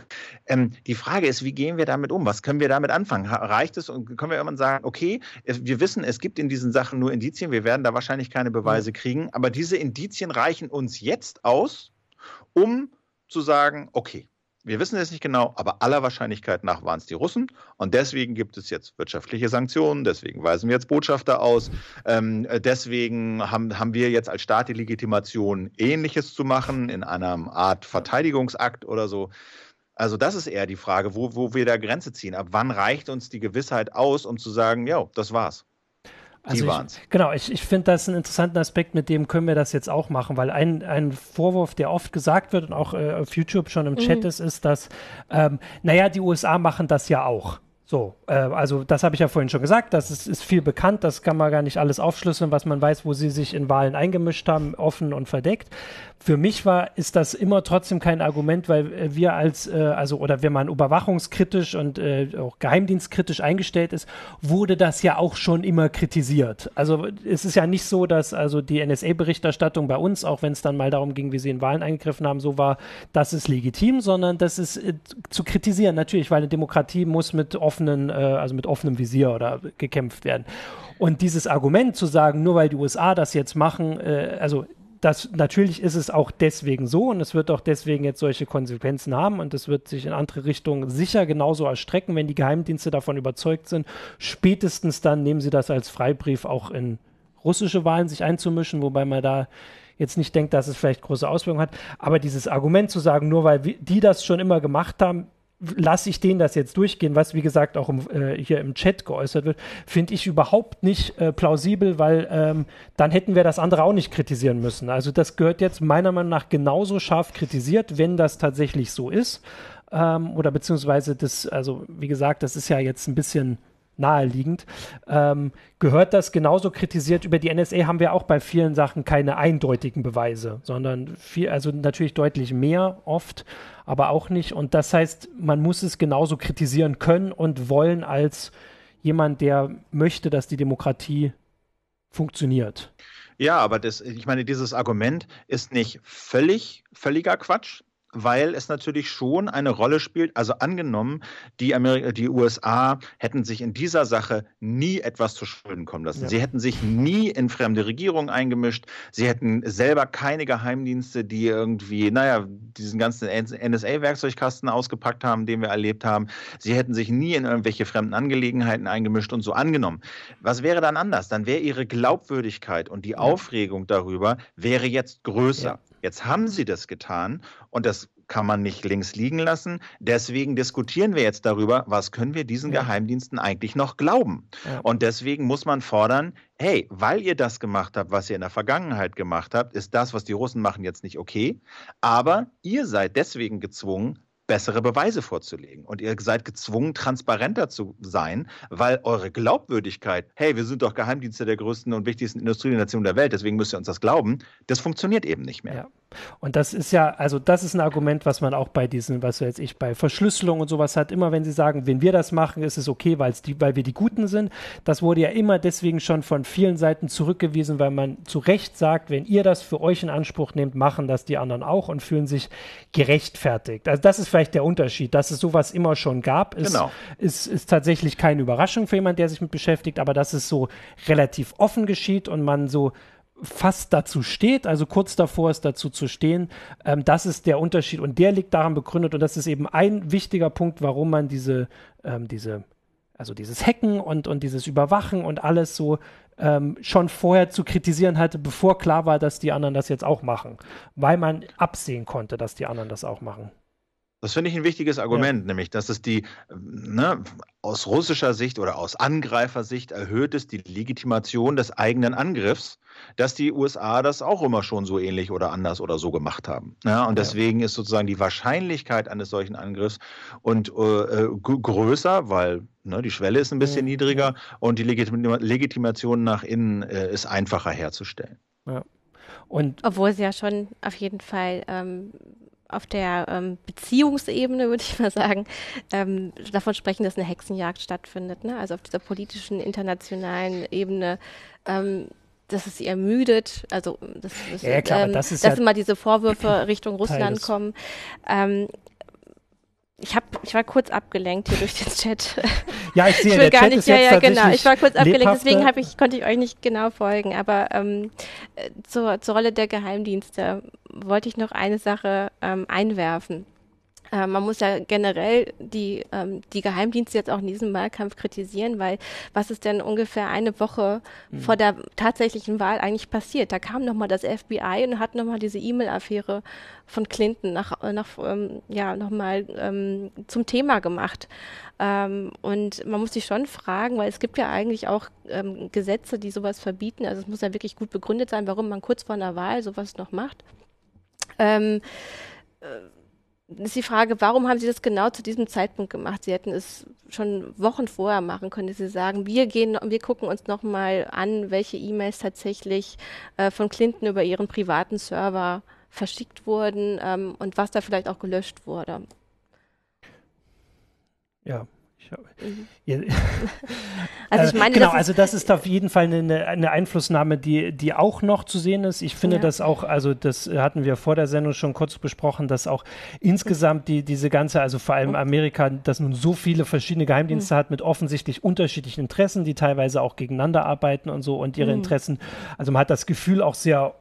Ähm, die Frage ist, wie gehen wir damit um? Was können wir damit anfangen? Reicht es und können wir irgendwann sagen, okay, wir wissen, es gibt in diesen Sachen nur Indizien, wir werden da wahrscheinlich keine Beweise kriegen, aber diese Indizien reichen uns jetzt aus, um zu sagen, okay, wir wissen es nicht genau, aber aller Wahrscheinlichkeit nach waren es die Russen. Und deswegen gibt es jetzt wirtschaftliche Sanktionen, deswegen weisen wir jetzt Botschafter aus. Ähm, deswegen haben, haben wir jetzt als Staat die Legitimation, Ähnliches zu machen, in einer Art Verteidigungsakt oder so. Also das ist eher die Frage, wo, wo wir da Grenze ziehen. Ab wann reicht uns die Gewissheit aus, um zu sagen, ja, das war's. Die also waren's. Ich, genau, ich, ich finde das einen interessanten Aspekt, mit dem können wir das jetzt auch machen, weil ein, ein Vorwurf, der oft gesagt wird und auch äh, auf YouTube schon im mhm. Chat ist, ist, dass, ähm, naja, die USA machen das ja auch. So, äh, also das habe ich ja vorhin schon gesagt, das ist, ist, viel bekannt, das kann man gar nicht alles aufschlüsseln, was man weiß, wo sie sich in Wahlen eingemischt haben, offen und verdeckt. Für mich war, ist das immer trotzdem kein Argument, weil äh, wir als, äh, also oder wenn man überwachungskritisch und äh, auch geheimdienstkritisch eingestellt ist, wurde das ja auch schon immer kritisiert. Also es ist ja nicht so, dass also die NSA-Berichterstattung bei uns, auch wenn es dann mal darum ging, wie sie in Wahlen eingegriffen haben, so war, das ist legitim, sondern das ist äh, zu kritisieren, natürlich, weil eine Demokratie muss mit offenen, äh, also mit offenem Visier oder gekämpft werden. Und dieses Argument zu sagen, nur weil die USA das jetzt machen, äh, also das, natürlich ist es auch deswegen so und es wird auch deswegen jetzt solche Konsequenzen haben und es wird sich in andere Richtungen sicher genauso erstrecken, wenn die Geheimdienste davon überzeugt sind. Spätestens dann nehmen sie das als Freibrief auch in russische Wahlen sich einzumischen, wobei man da jetzt nicht denkt, dass es vielleicht große Auswirkungen hat. Aber dieses Argument zu sagen, nur weil die das schon immer gemacht haben, lasse ich denen das jetzt durchgehen, was wie gesagt auch im, äh, hier im Chat geäußert wird, finde ich überhaupt nicht äh, plausibel, weil ähm, dann hätten wir das andere auch nicht kritisieren müssen. Also das gehört jetzt meiner Meinung nach genauso scharf kritisiert, wenn das tatsächlich so ist. Ähm, oder beziehungsweise das, also wie gesagt, das ist ja jetzt ein bisschen naheliegend. Ähm, gehört das genauso kritisiert? Über die NSA haben wir auch bei vielen Sachen keine eindeutigen Beweise, sondern viel, also natürlich deutlich mehr oft, aber auch nicht. Und das heißt, man muss es genauso kritisieren können und wollen als jemand, der möchte, dass die Demokratie funktioniert. Ja, aber das, ich meine, dieses Argument ist nicht völlig, völliger Quatsch, weil es natürlich schon eine Rolle spielt. Also angenommen, die, Ameri die USA hätten sich in dieser Sache nie etwas zu Schulden kommen lassen. Ja. Sie hätten sich nie in fremde Regierungen eingemischt. Sie hätten selber keine Geheimdienste, die irgendwie, naja, diesen ganzen NSA-Werkzeugkasten ausgepackt haben, den wir erlebt haben. Sie hätten sich nie in irgendwelche fremden Angelegenheiten eingemischt und so angenommen. Was wäre dann anders? Dann wäre ihre Glaubwürdigkeit und die ja. Aufregung darüber wäre jetzt größer. Ja. Jetzt haben sie das getan und das kann man nicht links liegen lassen. Deswegen diskutieren wir jetzt darüber, was können wir diesen ja. Geheimdiensten eigentlich noch glauben. Ja. Und deswegen muss man fordern, hey, weil ihr das gemacht habt, was ihr in der Vergangenheit gemacht habt, ist das, was die Russen machen, jetzt nicht okay. Aber ihr seid deswegen gezwungen, bessere Beweise vorzulegen. Und ihr seid gezwungen, transparenter zu sein, weil eure Glaubwürdigkeit, hey, wir sind doch Geheimdienste der größten und wichtigsten Industrienationen der Welt, deswegen müsst ihr uns das glauben, das funktioniert eben nicht mehr. Ja. Und das ist ja, also das ist ein Argument, was man auch bei diesen, was weiß ich, bei Verschlüsselung und sowas hat, immer wenn sie sagen, wenn wir das machen, ist es okay, weil die, weil wir die Guten sind. Das wurde ja immer deswegen schon von vielen Seiten zurückgewiesen, weil man zu Recht sagt, wenn ihr das für euch in Anspruch nehmt, machen das die anderen auch und fühlen sich gerechtfertigt. Also das ist vielleicht der Unterschied, dass es sowas immer schon gab, ist, genau. ist, ist tatsächlich keine Überraschung für jemanden, der sich mit beschäftigt, aber dass es so relativ offen geschieht und man so fast dazu steht, also kurz davor ist dazu zu stehen, ähm, das ist der Unterschied und der liegt daran begründet und das ist eben ein wichtiger Punkt, warum man diese, ähm, diese, also dieses Hacken und, und dieses Überwachen und alles so ähm, schon vorher zu kritisieren hatte, bevor klar war, dass die anderen das jetzt auch machen, weil man absehen konnte, dass die anderen das auch machen. Das finde ich ein wichtiges Argument, ja. nämlich, dass es die ne, aus russischer Sicht oder aus Angreifersicht erhöht es die Legitimation des eigenen Angriffs, dass die USA das auch immer schon so ähnlich oder anders oder so gemacht haben. Ja, und deswegen ist sozusagen die Wahrscheinlichkeit eines solchen Angriffs und äh, größer, weil ne, die Schwelle ist ein bisschen mhm. niedriger und die Legitim Legitimation nach innen äh, ist einfacher herzustellen. Ja. Und Obwohl sie ja schon auf jeden Fall ähm, auf der ähm, Beziehungsebene, würde ich mal sagen, ähm, davon sprechen, dass eine Hexenjagd stattfindet. Ne? Also auf dieser politischen, internationalen Ebene. Ähm, dass es sie ermüdet, also das, das, ja, klar, ähm, das dass ja immer diese Vorwürfe Richtung Russland kommen. Ähm, ich habe, ich war kurz abgelenkt hier durch den Chat. Ja, ich sehe, ich will gar Chat nicht, ja, ja, genau. Ich war kurz abgelenkt, deswegen habe ich, konnte ich euch nicht genau folgen. Aber ähm, zur, zur Rolle der Geheimdienste wollte ich noch eine Sache ähm, einwerfen. Äh, man muss ja generell die, ähm, die Geheimdienste jetzt auch in diesem Wahlkampf kritisieren, weil was ist denn ungefähr eine Woche mhm. vor der tatsächlichen Wahl eigentlich passiert? Da kam nochmal das FBI und hat nochmal diese E-Mail-Affäre von Clinton nach, äh, nach ähm, ja, nochmal ähm, zum Thema gemacht. Ähm, und man muss sich schon fragen, weil es gibt ja eigentlich auch ähm, Gesetze, die sowas verbieten. Also es muss ja wirklich gut begründet sein, warum man kurz vor einer Wahl sowas noch macht. Ähm, äh, ist die Frage, warum haben Sie das genau zu diesem Zeitpunkt gemacht? Sie hätten es schon Wochen vorher machen können, dass Sie sagen, wir gehen, wir gucken uns nochmal an, welche E-Mails tatsächlich äh, von Clinton über Ihren privaten Server verschickt wurden ähm, und was da vielleicht auch gelöscht wurde. Ja. also ich äh, meine, genau, also das ist auf jeden Fall eine, eine Einflussnahme, die, die auch noch zu sehen ist. Ich finde ja. das auch, also das hatten wir vor der Sendung schon kurz besprochen, dass auch insgesamt die, diese ganze, also vor allem Amerika, dass nun so viele verschiedene Geheimdienste mhm. hat mit offensichtlich unterschiedlichen Interessen, die teilweise auch gegeneinander arbeiten und so und ihre mhm. Interessen. Also man hat das Gefühl auch sehr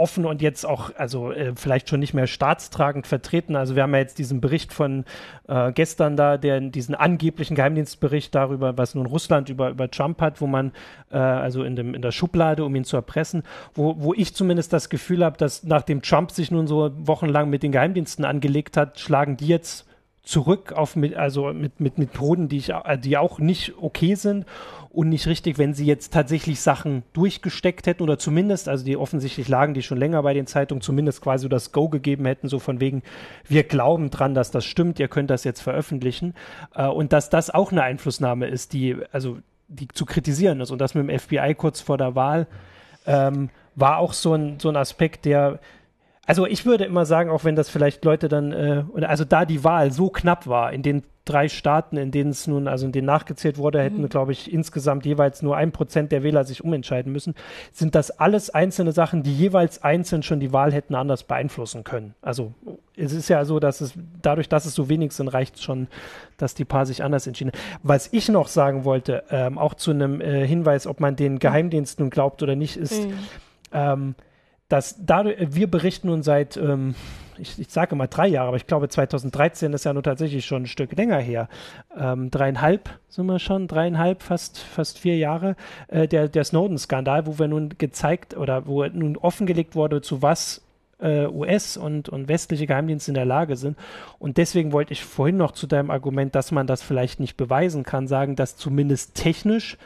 offen und jetzt auch, also äh, vielleicht schon nicht mehr staatstragend vertreten. Also wir haben ja jetzt diesen Bericht von äh, gestern da, der diesen angeblichen Geheimdienstbericht darüber, was nun Russland über, über Trump hat, wo man äh, also in, dem, in der Schublade, um ihn zu erpressen, wo, wo ich zumindest das Gefühl habe, dass nachdem Trump sich nun so wochenlang mit den Geheimdiensten angelegt hat, schlagen die jetzt zurück auf mit, also mit, mit Methoden, die ich, äh, die auch nicht okay sind und nicht richtig, wenn sie jetzt tatsächlich Sachen durchgesteckt hätten oder zumindest, also die offensichtlich lagen die schon länger bei den Zeitungen, zumindest quasi das Go gegeben hätten, so von wegen, wir glauben dran, dass das stimmt, ihr könnt das jetzt veröffentlichen. Äh, und dass das auch eine Einflussnahme ist, die, also die zu kritisieren ist. Und das mit dem FBI kurz vor der Wahl ähm, war auch so ein, so ein Aspekt, der also ich würde immer sagen, auch wenn das vielleicht Leute dann, äh, also da die Wahl so knapp war, in den drei Staaten, in denen es nun, also in denen nachgezählt wurde, hätten, mhm. glaube ich, insgesamt jeweils nur ein Prozent der Wähler sich umentscheiden müssen, sind das alles einzelne Sachen, die jeweils einzeln schon die Wahl hätten anders beeinflussen können. Also es ist ja so, dass es dadurch, dass es so wenig sind, reicht schon, dass die Paar sich anders entschieden. Was ich noch sagen wollte, ähm, auch zu einem äh, Hinweis, ob man den Geheimdiensten glaubt oder nicht, ist, mhm. ähm, dass dadurch, wir berichten nun seit, ähm, ich, ich sage mal drei Jahre, aber ich glaube 2013 ist ja nun tatsächlich schon ein Stück länger her. Ähm, dreieinhalb sind wir schon, dreieinhalb, fast, fast vier Jahre, äh, der, der Snowden-Skandal, wo wir nun gezeigt oder wo nun offengelegt wurde, zu was äh, US und, und westliche Geheimdienste in der Lage sind. Und deswegen wollte ich vorhin noch zu deinem Argument, dass man das vielleicht nicht beweisen kann, sagen, dass zumindest technisch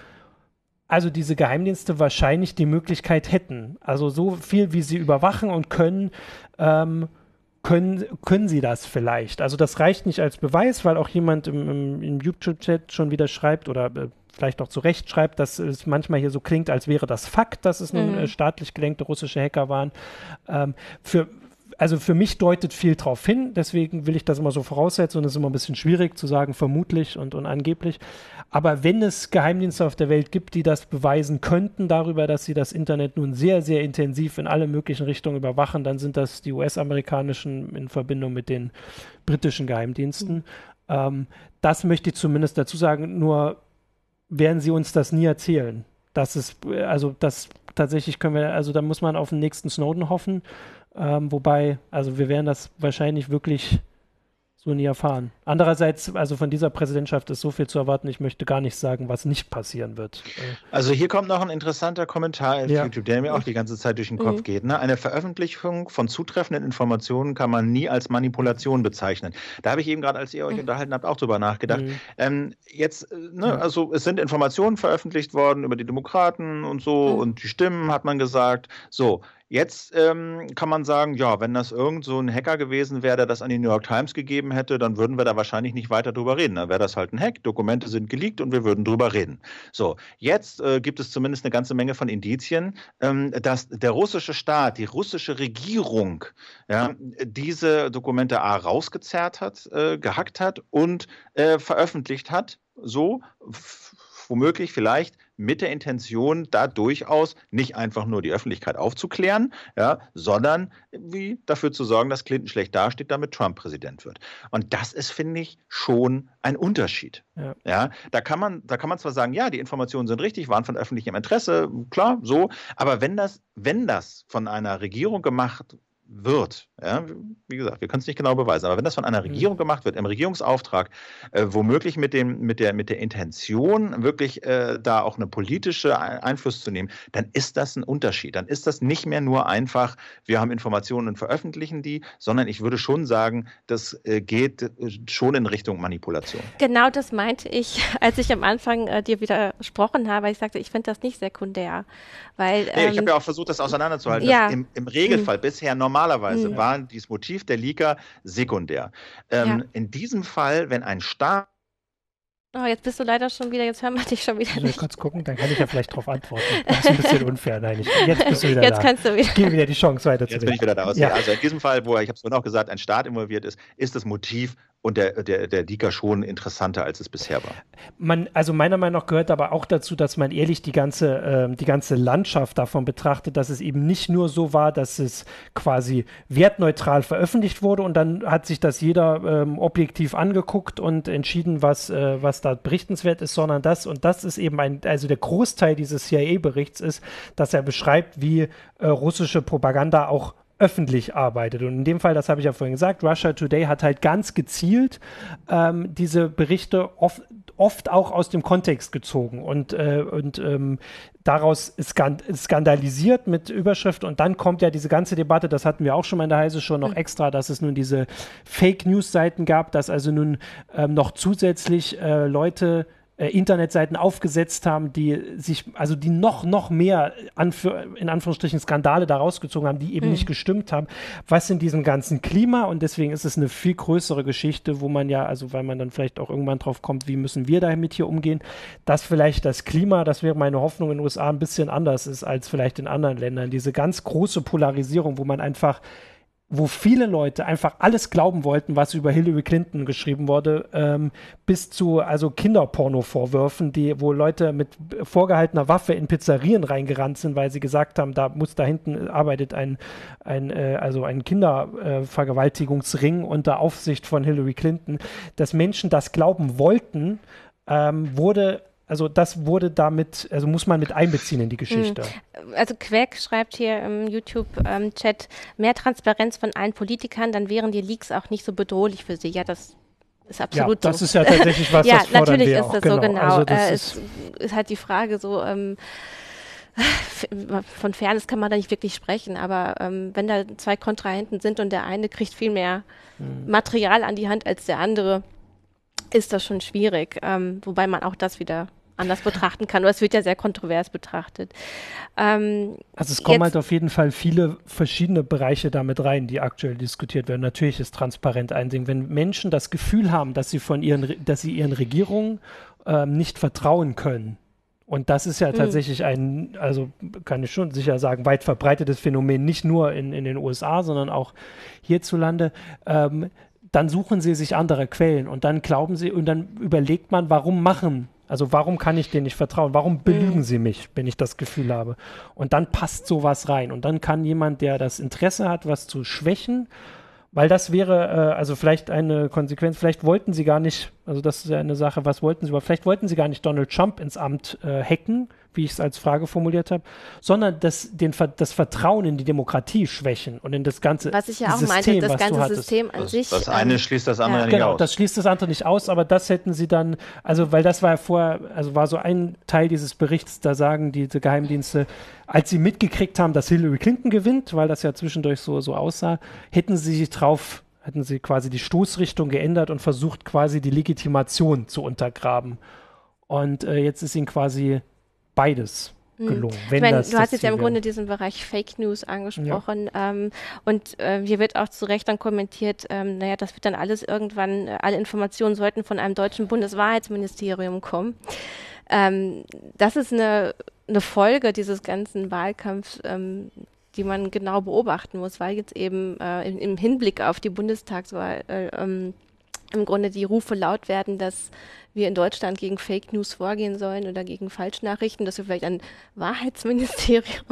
also diese Geheimdienste wahrscheinlich die Möglichkeit hätten. Also so viel, wie sie überwachen und können, ähm, können, können sie das vielleicht. Also das reicht nicht als Beweis, weil auch jemand im, im, im YouTube-Chat schon wieder schreibt oder äh, vielleicht auch zu Recht schreibt, dass es manchmal hier so klingt, als wäre das Fakt, dass es nun mhm. äh, staatlich gelenkte russische Hacker waren. Ähm, für, also für mich deutet viel darauf hin, deswegen will ich das immer so voraussetzen und es ist immer ein bisschen schwierig zu sagen, vermutlich und, und angeblich. Aber wenn es Geheimdienste auf der Welt gibt, die das beweisen könnten darüber, dass sie das Internet nun sehr, sehr intensiv in alle möglichen Richtungen überwachen, dann sind das die US-amerikanischen in Verbindung mit den britischen Geheimdiensten. Mhm. Ähm, das möchte ich zumindest dazu sagen, nur werden sie uns das nie erzählen. Das ist, also das tatsächlich können wir, also da muss man auf den nächsten Snowden hoffen. Ähm, wobei, also wir werden das wahrscheinlich wirklich so nie erfahren. Andererseits, also von dieser Präsidentschaft ist so viel zu erwarten, ich möchte gar nicht sagen, was nicht passieren wird. Also hier kommt noch ein interessanter Kommentar auf ja. YouTube, der mir auch die ganze Zeit durch den Kopf mhm. geht. Ne? Eine Veröffentlichung von zutreffenden Informationen kann man nie als Manipulation bezeichnen. Da habe ich eben gerade, als ihr euch mhm. unterhalten habt, auch drüber nachgedacht. Mhm. Ähm, jetzt, äh, ne, also es sind Informationen veröffentlicht worden über die Demokraten und so mhm. und die Stimmen hat man gesagt. So, Jetzt ähm, kann man sagen, ja, wenn das irgend so ein Hacker gewesen wäre, der das an die New York Times gegeben hätte, dann würden wir da wahrscheinlich nicht weiter drüber reden. Dann wäre das halt ein Hack, Dokumente sind geleakt und wir würden drüber reden. So, jetzt äh, gibt es zumindest eine ganze Menge von Indizien, ähm, dass der russische Staat, die russische Regierung, ja, diese Dokumente A rausgezerrt hat, äh, gehackt hat und äh, veröffentlicht hat, so womöglich vielleicht mit der Intention, da durchaus nicht einfach nur die Öffentlichkeit aufzuklären, ja, sondern wie dafür zu sorgen, dass Clinton schlecht dasteht, damit Trump Präsident wird. Und das ist, finde ich, schon ein Unterschied. Ja. ja. da kann man, da kann man zwar sagen, ja, die Informationen sind richtig, waren von öffentlichem Interesse, klar, so, aber wenn das, wenn das von einer Regierung gemacht wird, ja, wie gesagt, wir können es nicht genau beweisen, aber wenn das von einer mhm. Regierung gemacht wird, im Regierungsauftrag, äh, womöglich mit, dem, mit, der, mit der Intention, wirklich äh, da auch eine politische Einfluss zu nehmen, dann ist das ein Unterschied. Dann ist das nicht mehr nur einfach, wir haben Informationen und veröffentlichen die, sondern ich würde schon sagen, das äh, geht äh, schon in Richtung Manipulation. Genau das meinte ich, als ich am Anfang äh, dir widersprochen habe. Ich sagte, ich finde das nicht sekundär. Weil, nee, ich habe ähm, ja auch versucht, das auseinanderzuhalten. Ja. Im, Im Regelfall mhm. bisher normalerweise mhm. war dieses Motiv der Leaker sekundär. Ähm, ja. In diesem Fall, wenn ein Staat Oh, jetzt bist du leider schon wieder, jetzt hören wir dich schon wieder Soll ich kurz gucken? Dann kann ich ja vielleicht darauf antworten. Das ist ein bisschen unfair. Nein, ich, jetzt bist du wieder jetzt da. Kannst du wieder. Ich gebe wieder die Chance weiter Jetzt bin ich wieder da. Ja. Also in diesem Fall, wo ich habe es vorhin auch gesagt, ein Staat involviert ist, ist das Motiv und der, der, der Dika schon interessanter, als es bisher war. Man, also meiner Meinung nach gehört aber auch dazu, dass man ehrlich die ganze, äh, die ganze Landschaft davon betrachtet, dass es eben nicht nur so war, dass es quasi wertneutral veröffentlicht wurde und dann hat sich das jeder ähm, objektiv angeguckt und entschieden, was, äh, was da berichtenswert ist, sondern das, und das ist eben ein, also der Großteil dieses CIA-Berichts ist, dass er beschreibt, wie äh, russische Propaganda auch öffentlich arbeitet. Und in dem Fall, das habe ich ja vorhin gesagt, Russia Today hat halt ganz gezielt ähm, diese Berichte off oft auch aus dem Kontext gezogen und, äh, und ähm, daraus skandalisiert mit Überschrift und dann kommt ja diese ganze Debatte, das hatten wir auch schon mal in der Heise schon noch mhm. extra, dass es nun diese Fake News Seiten gab, dass also nun ähm, noch zusätzlich äh, Leute äh, Internetseiten aufgesetzt haben, die sich, also die noch, noch mehr Anführ in Anführungsstrichen Skandale da rausgezogen haben, die eben mhm. nicht gestimmt haben, was in diesem ganzen Klima und deswegen ist es eine viel größere Geschichte, wo man ja, also weil man dann vielleicht auch irgendwann drauf kommt, wie müssen wir damit hier umgehen, dass vielleicht das Klima, das wäre meine Hoffnung in den USA, ein bisschen anders ist als vielleicht in anderen Ländern. Diese ganz große Polarisierung, wo man einfach wo viele Leute einfach alles glauben wollten, was über Hillary Clinton geschrieben wurde, ähm, bis zu also Kinderporno-Vorwürfen, die, wo Leute mit vorgehaltener Waffe in Pizzerien reingerannt sind, weil sie gesagt haben, da muss da hinten arbeitet ein, ein äh, also ein Kindervergewaltigungsring äh, unter Aufsicht von Hillary Clinton, dass Menschen das glauben wollten, ähm, wurde also das wurde damit, also muss man mit einbeziehen in die Geschichte. Hm. Also Quack schreibt hier im YouTube-Chat, mehr Transparenz von allen Politikern, dann wären die Leaks auch nicht so bedrohlich für sie. Ja, das ist absolut ja, das so. ist ja tatsächlich was, ja, das natürlich ist das genau. so, genau. Also das äh, ist, ist, halt die Frage so, ähm, von Fairness kann man da nicht wirklich sprechen, aber ähm, wenn da zwei Kontrahenten sind und der eine kriegt viel mehr hm. Material an die Hand als der andere, ist das schon schwierig, ähm, wobei man auch das wieder anders betrachten kann. Oder es wird ja sehr kontrovers betrachtet. Ähm, also es kommen halt auf jeden Fall viele verschiedene Bereiche damit rein, die aktuell diskutiert werden. Natürlich ist transparent ein Ding. Wenn Menschen das Gefühl haben, dass sie von ihren, dass sie ihren Regierungen ähm, nicht vertrauen können, und das ist ja mhm. tatsächlich ein, also kann ich schon sicher sagen, weit verbreitetes Phänomen, nicht nur in, in den USA, sondern auch hierzulande. Ähm, dann suchen sie sich andere Quellen und dann glauben sie und dann überlegt man, warum machen also warum kann ich denen nicht vertrauen? Warum belügen mhm. sie mich, wenn ich das Gefühl habe? Und dann passt sowas rein. Und dann kann jemand, der das Interesse hat, was zu schwächen, weil das wäre äh, also vielleicht eine Konsequenz, vielleicht wollten sie gar nicht, also das ist ja eine Sache, was wollten sie, aber vielleicht wollten sie gar nicht Donald Trump ins Amt äh, hacken, wie ich es als Frage formuliert habe, sondern das, den, das Vertrauen in die Demokratie schwächen und in das ganze Was ich ja auch System, meinte, das ganze System an das, sich. Das eine ähm, schließt das andere ja. nicht genau, aus. Genau, das schließt das andere nicht aus, aber das hätten sie dann, also weil das war ja vorher, also war so ein Teil dieses Berichts, da sagen diese Geheimdienste, als sie mitgekriegt haben, dass Hillary Clinton gewinnt, weil das ja zwischendurch so, so aussah, hätten sie sich drauf hätten sie quasi die Stoßrichtung geändert und versucht quasi die Legitimation zu untergraben. Und äh, jetzt ist ihnen quasi beides hm. gelungen. ich meine, du hast jetzt ja im Grunde diesen Bereich Fake News angesprochen ja. ähm, und äh, hier wird auch zu Recht dann kommentiert, ähm, naja, das wird dann alles irgendwann, äh, alle Informationen sollten von einem deutschen Bundeswahrheitsministerium kommen. Ähm, das ist eine, eine Folge dieses ganzen Wahlkampfs, ähm, die man genau beobachten muss, weil jetzt eben äh, im, im, Hinblick auf die Bundestagswahl äh, ähm, im Grunde die Rufe laut werden, dass wir in Deutschland gegen Fake News vorgehen sollen oder gegen Falschnachrichten, dass wir vielleicht ein Wahrheitsministerium,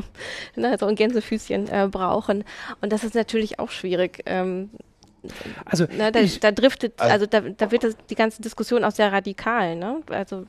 ne, so ein Gänsefüßchen äh, brauchen. Und das ist natürlich auch schwierig. Ähm, also ne, da, ich, da, driftet, also da, da wird das, die ganze Diskussion auch sehr radikal. Ne? Also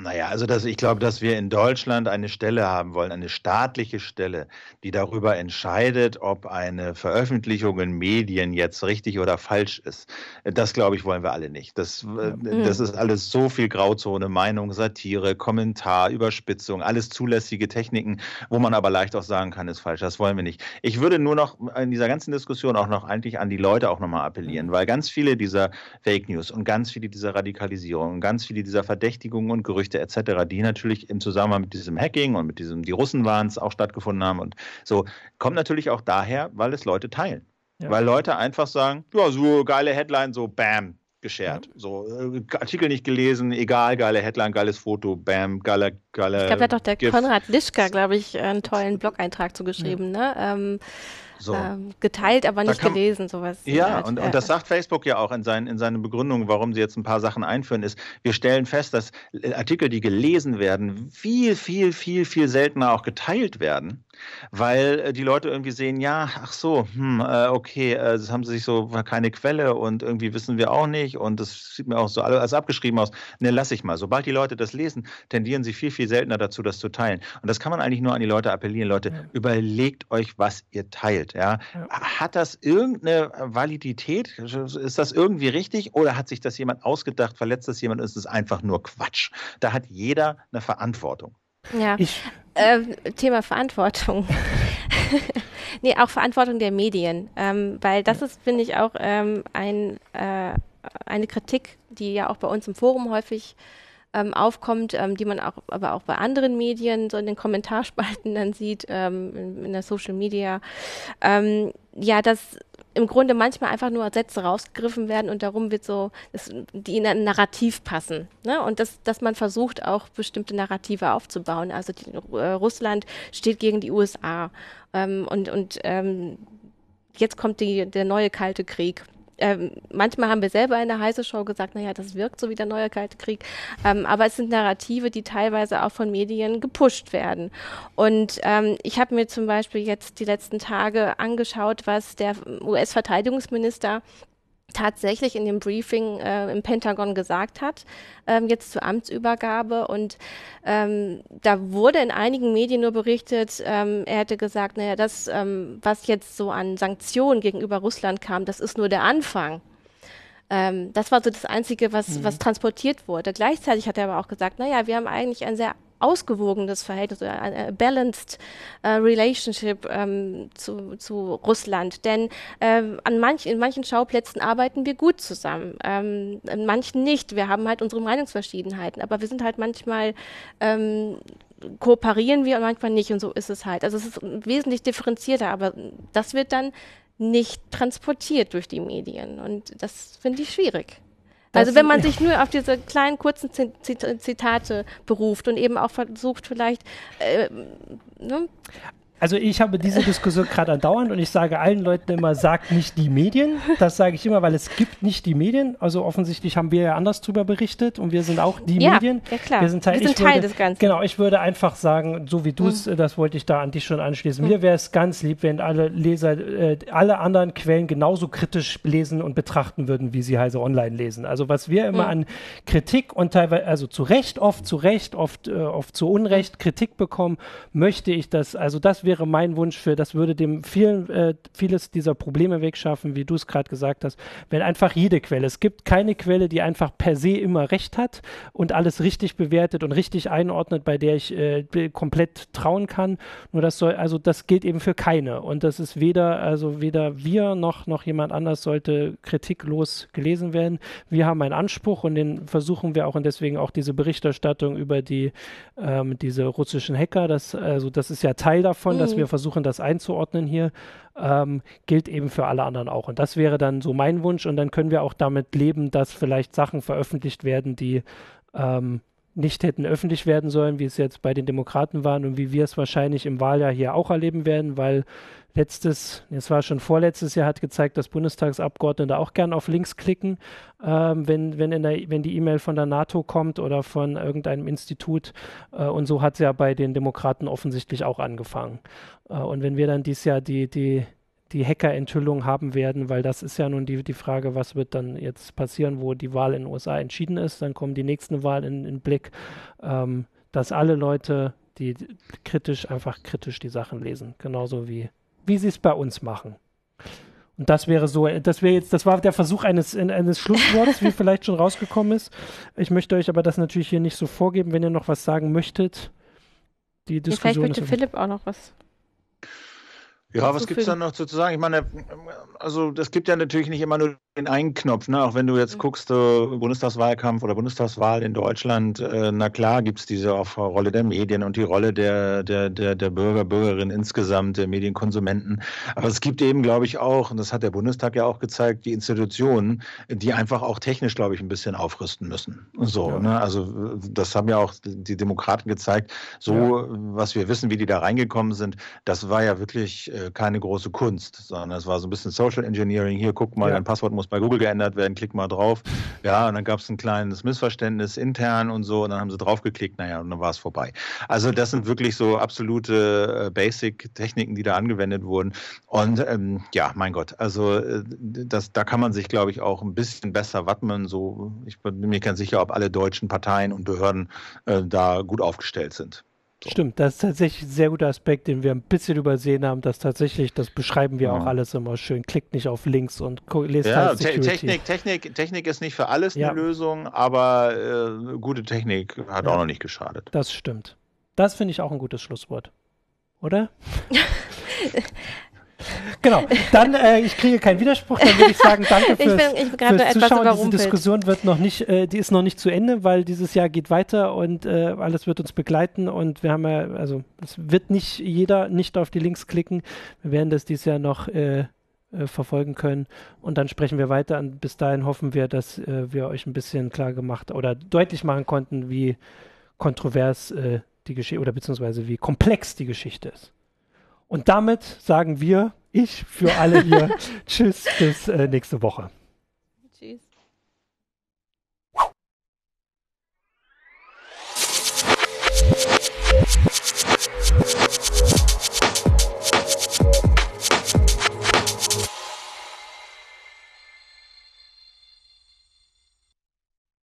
naja, also das, ich glaube, dass wir in Deutschland eine Stelle haben wollen, eine staatliche Stelle, die darüber entscheidet, ob eine Veröffentlichung in Medien jetzt richtig oder falsch ist. Das, glaube ich, wollen wir alle nicht. Das, mhm. das ist alles so viel Grauzone, Meinung, Satire, Kommentar, Überspitzung, alles zulässige Techniken, wo man aber leicht auch sagen kann, ist falsch. Das wollen wir nicht. Ich würde nur noch in dieser ganzen Diskussion auch noch eigentlich an die Leute auch nochmal appellieren, weil ganz viele dieser Fake News und ganz viele dieser Radikalisierung und ganz viele dieser Verdächtigungen und Gerüchte Gerüchte etc., die natürlich im Zusammenhang mit diesem Hacking und mit diesem, die Russen waren es, auch stattgefunden haben und so, kommt natürlich auch daher, weil es Leute teilen. Ja. Weil Leute einfach sagen, ja, so geile Headline, so bam, geshared. Ja. So, äh, Artikel nicht gelesen, egal, geile Headline, geiles Foto, bam, geile, geile. Ich glaube, da hat doch der GIF. Konrad Lischka, glaube ich, einen tollen Blog-Eintrag zugeschrieben, ja. ne? Ähm, so. ähm, geteilt, aber nicht kann, gelesen, sowas. Ja, und, und das sagt Facebook ja auch in, seinen, in seinen Begründungen, warum sie jetzt ein paar Sachen einführen, ist, wir stellen fest, dass Artikel, die gelesen werden, viel, viel, viel, viel seltener auch geteilt werden, weil äh, die Leute irgendwie sehen, ja, ach so, hm, äh, okay, äh, das haben sie sich so keine Quelle und irgendwie wissen wir auch nicht und das sieht mir auch so alles abgeschrieben aus. Ne, lass ich mal. Sobald die Leute das lesen, tendieren sie viel, viel seltener dazu, das zu teilen. Und das kann man eigentlich nur an die Leute appellieren. Leute, ja. überlegt euch, was ihr teilt. ja, ja, hat das irgendeine Validität? Ist das irgendwie richtig oder hat sich das jemand ausgedacht, verletzt das jemand, ist es einfach nur Quatsch? Da hat jeder eine Verantwortung. Ja, äh, Thema Verantwortung. nee, auch Verantwortung der Medien, ähm, weil das ist, finde ich, auch ähm, ein, äh, eine Kritik, die ja auch bei uns im Forum häufig ähm, aufkommt, ähm, die man auch aber auch bei anderen Medien so in den Kommentarspalten dann sieht, ähm, in, in, der Social Media. Ähm, ja, dass im Grunde manchmal einfach nur Sätze rausgegriffen werden und darum wird so, dass die in ein Narrativ passen. Ne? Und das, dass man versucht, auch bestimmte Narrative aufzubauen. Also die, äh, Russland steht gegen die USA ähm, und, und ähm, jetzt kommt die, der neue Kalte Krieg ähm, manchmal haben wir selber in der heiße Show gesagt, naja, das wirkt so wie der neue Kalte Krieg. Ähm, aber es sind Narrative, die teilweise auch von Medien gepusht werden. Und ähm, ich habe mir zum Beispiel jetzt die letzten Tage angeschaut, was der US-Verteidigungsminister tatsächlich in dem Briefing äh, im Pentagon gesagt hat, ähm, jetzt zur Amtsübergabe. Und ähm, da wurde in einigen Medien nur berichtet, ähm, er hätte gesagt, naja, das, ähm, was jetzt so an Sanktionen gegenüber Russland kam, das ist nur der Anfang. Ähm, das war so das Einzige, was, mhm. was transportiert wurde. Gleichzeitig hat er aber auch gesagt, naja, wir haben eigentlich ein sehr ausgewogenes Verhältnis oder ein balanced äh, relationship ähm, zu, zu Russland. Denn ähm, an manch, in manchen Schauplätzen arbeiten wir gut zusammen, ähm, in manchen nicht. Wir haben halt unsere Meinungsverschiedenheiten, aber wir sind halt manchmal ähm, kooperieren wir und manchmal nicht und so ist es halt. Also es ist wesentlich differenzierter, aber das wird dann nicht transportiert durch die Medien und das finde ich schwierig also wenn man sich nur auf diese kleinen kurzen Zitate beruft und eben auch versucht vielleicht äh, ne? Also ich habe diese Diskussion gerade andauernd und ich sage allen Leuten immer, sagt nicht die Medien. Das sage ich immer, weil es gibt nicht die Medien. Also offensichtlich haben wir ja anders drüber berichtet und wir sind auch die ja, Medien. Ja, klar. Wir sind Teil, wir sind Teil würde, des Ganzen. Genau, ich würde einfach sagen, so wie du es, mhm. das wollte ich da an dich schon anschließen. Mhm. Mir wäre es ganz lieb, wenn alle Leser äh, alle anderen Quellen genauso kritisch lesen und betrachten würden, wie sie Heise Online lesen. Also was wir immer mhm. an Kritik und teilweise, also zu Recht, oft zu Recht, oft, äh, oft zu Unrecht Kritik bekommen, möchte ich das, also das wäre mein Wunsch für, das würde dem vielen, äh, vieles dieser Probleme wegschaffen, wie du es gerade gesagt hast, wenn einfach jede Quelle, es gibt keine Quelle, die einfach per se immer recht hat und alles richtig bewertet und richtig einordnet, bei der ich äh, komplett trauen kann. Nur das soll, also das gilt eben für keine. Und das ist weder, also weder wir noch, noch jemand anders sollte kritiklos gelesen werden. Wir haben einen Anspruch und den versuchen wir auch und deswegen auch diese Berichterstattung über die ähm, diese russischen Hacker, das, also das ist ja Teil davon, mhm. dass wir versuchen, das einzuordnen hier, ähm, gilt eben für alle anderen auch. Und das wäre dann so mein Wunsch und dann können wir auch damit leben, dass vielleicht Sachen veröffentlicht werden, die ähm, nicht hätten öffentlich werden sollen, wie es jetzt bei den Demokraten waren und wie wir es wahrscheinlich im Wahljahr hier auch erleben werden, weil letztes, es war schon vorletztes Jahr, hat gezeigt, dass Bundestagsabgeordnete auch gern auf Links klicken, ähm, wenn, wenn, der, wenn die E-Mail von der NATO kommt oder von irgendeinem Institut. Äh, und so hat es ja bei den Demokraten offensichtlich auch angefangen. Äh, und wenn wir dann dieses Jahr die, die, die Hacker-Enthüllung haben werden, weil das ist ja nun die, die Frage, was wird dann jetzt passieren, wo die Wahl in den USA entschieden ist. Dann kommen die nächsten Wahlen in, in Blick, ähm, dass alle Leute, die kritisch, einfach kritisch die Sachen lesen, genauso wie, wie sie es bei uns machen. Und das wäre so, das wäre jetzt, das war der Versuch eines, eines Schlussworts, wie vielleicht schon rausgekommen ist. Ich möchte euch aber das natürlich hier nicht so vorgeben, wenn ihr noch was sagen möchtet. Die Diskussion ja, vielleicht möchte Philipp auch noch was ja, was gibt es da noch zu sagen? Ich meine, also das gibt ja natürlich nicht immer nur den einen Knopf. Ne? Auch wenn du jetzt guckst, äh, Bundestagswahlkampf oder Bundestagswahl in Deutschland, äh, na klar gibt es diese auch Rolle der Medien und die Rolle der, der, der, der Bürger, Bürgerinnen insgesamt, der Medienkonsumenten. Aber es gibt eben, glaube ich, auch, und das hat der Bundestag ja auch gezeigt, die Institutionen, die einfach auch technisch, glaube ich, ein bisschen aufrüsten müssen. So, ja. ne? Also das haben ja auch die Demokraten gezeigt. So, ja. was wir wissen, wie die da reingekommen sind, das war ja wirklich äh, keine große Kunst, sondern es war so ein bisschen Social Engineering. Hier, guck mal, ja. dein Passwort muss bei Google geändert werden, klick mal drauf. Ja, und dann gab es ein kleines Missverständnis intern und so, und dann haben sie draufgeklickt, naja, und dann war es vorbei. Also das sind wirklich so absolute äh, Basic-Techniken, die da angewendet wurden. Und ähm, ja, mein Gott, also äh, das, da kann man sich, glaube ich, auch ein bisschen besser wappnen. So, ich bin mir ganz sicher, ob alle deutschen Parteien und Behörden äh, da gut aufgestellt sind. So. Stimmt, das ist tatsächlich ein sehr guter Aspekt, den wir ein bisschen übersehen haben, dass tatsächlich, das beschreiben wir ja. auch alles immer schön, klickt nicht auf Links und lest ja, halt Te Technik, Technik, Technik ist nicht für alles ja. eine Lösung, aber äh, gute Technik hat ja. auch noch nicht geschadet. Das stimmt. Das finde ich auch ein gutes Schlusswort. Oder? Genau, dann, äh, ich kriege keinen Widerspruch, dann würde ich sagen, danke fürs, ich bin, ich bin fürs Zuschauen. Diese Diskussion wird noch nicht, äh, die ist noch nicht zu Ende, weil dieses Jahr geht weiter und äh, alles wird uns begleiten und wir haben ja, also es wird nicht jeder nicht auf die Links klicken. Wir werden das dieses Jahr noch äh, äh, verfolgen können und dann sprechen wir weiter und bis dahin hoffen wir, dass äh, wir euch ein bisschen klar gemacht oder deutlich machen konnten, wie kontrovers die Geschichte oder beziehungsweise wie komplex die Geschichte ist. Und damit sagen wir, ich für alle hier, Tschüss bis äh, nächste Woche. Tschüss.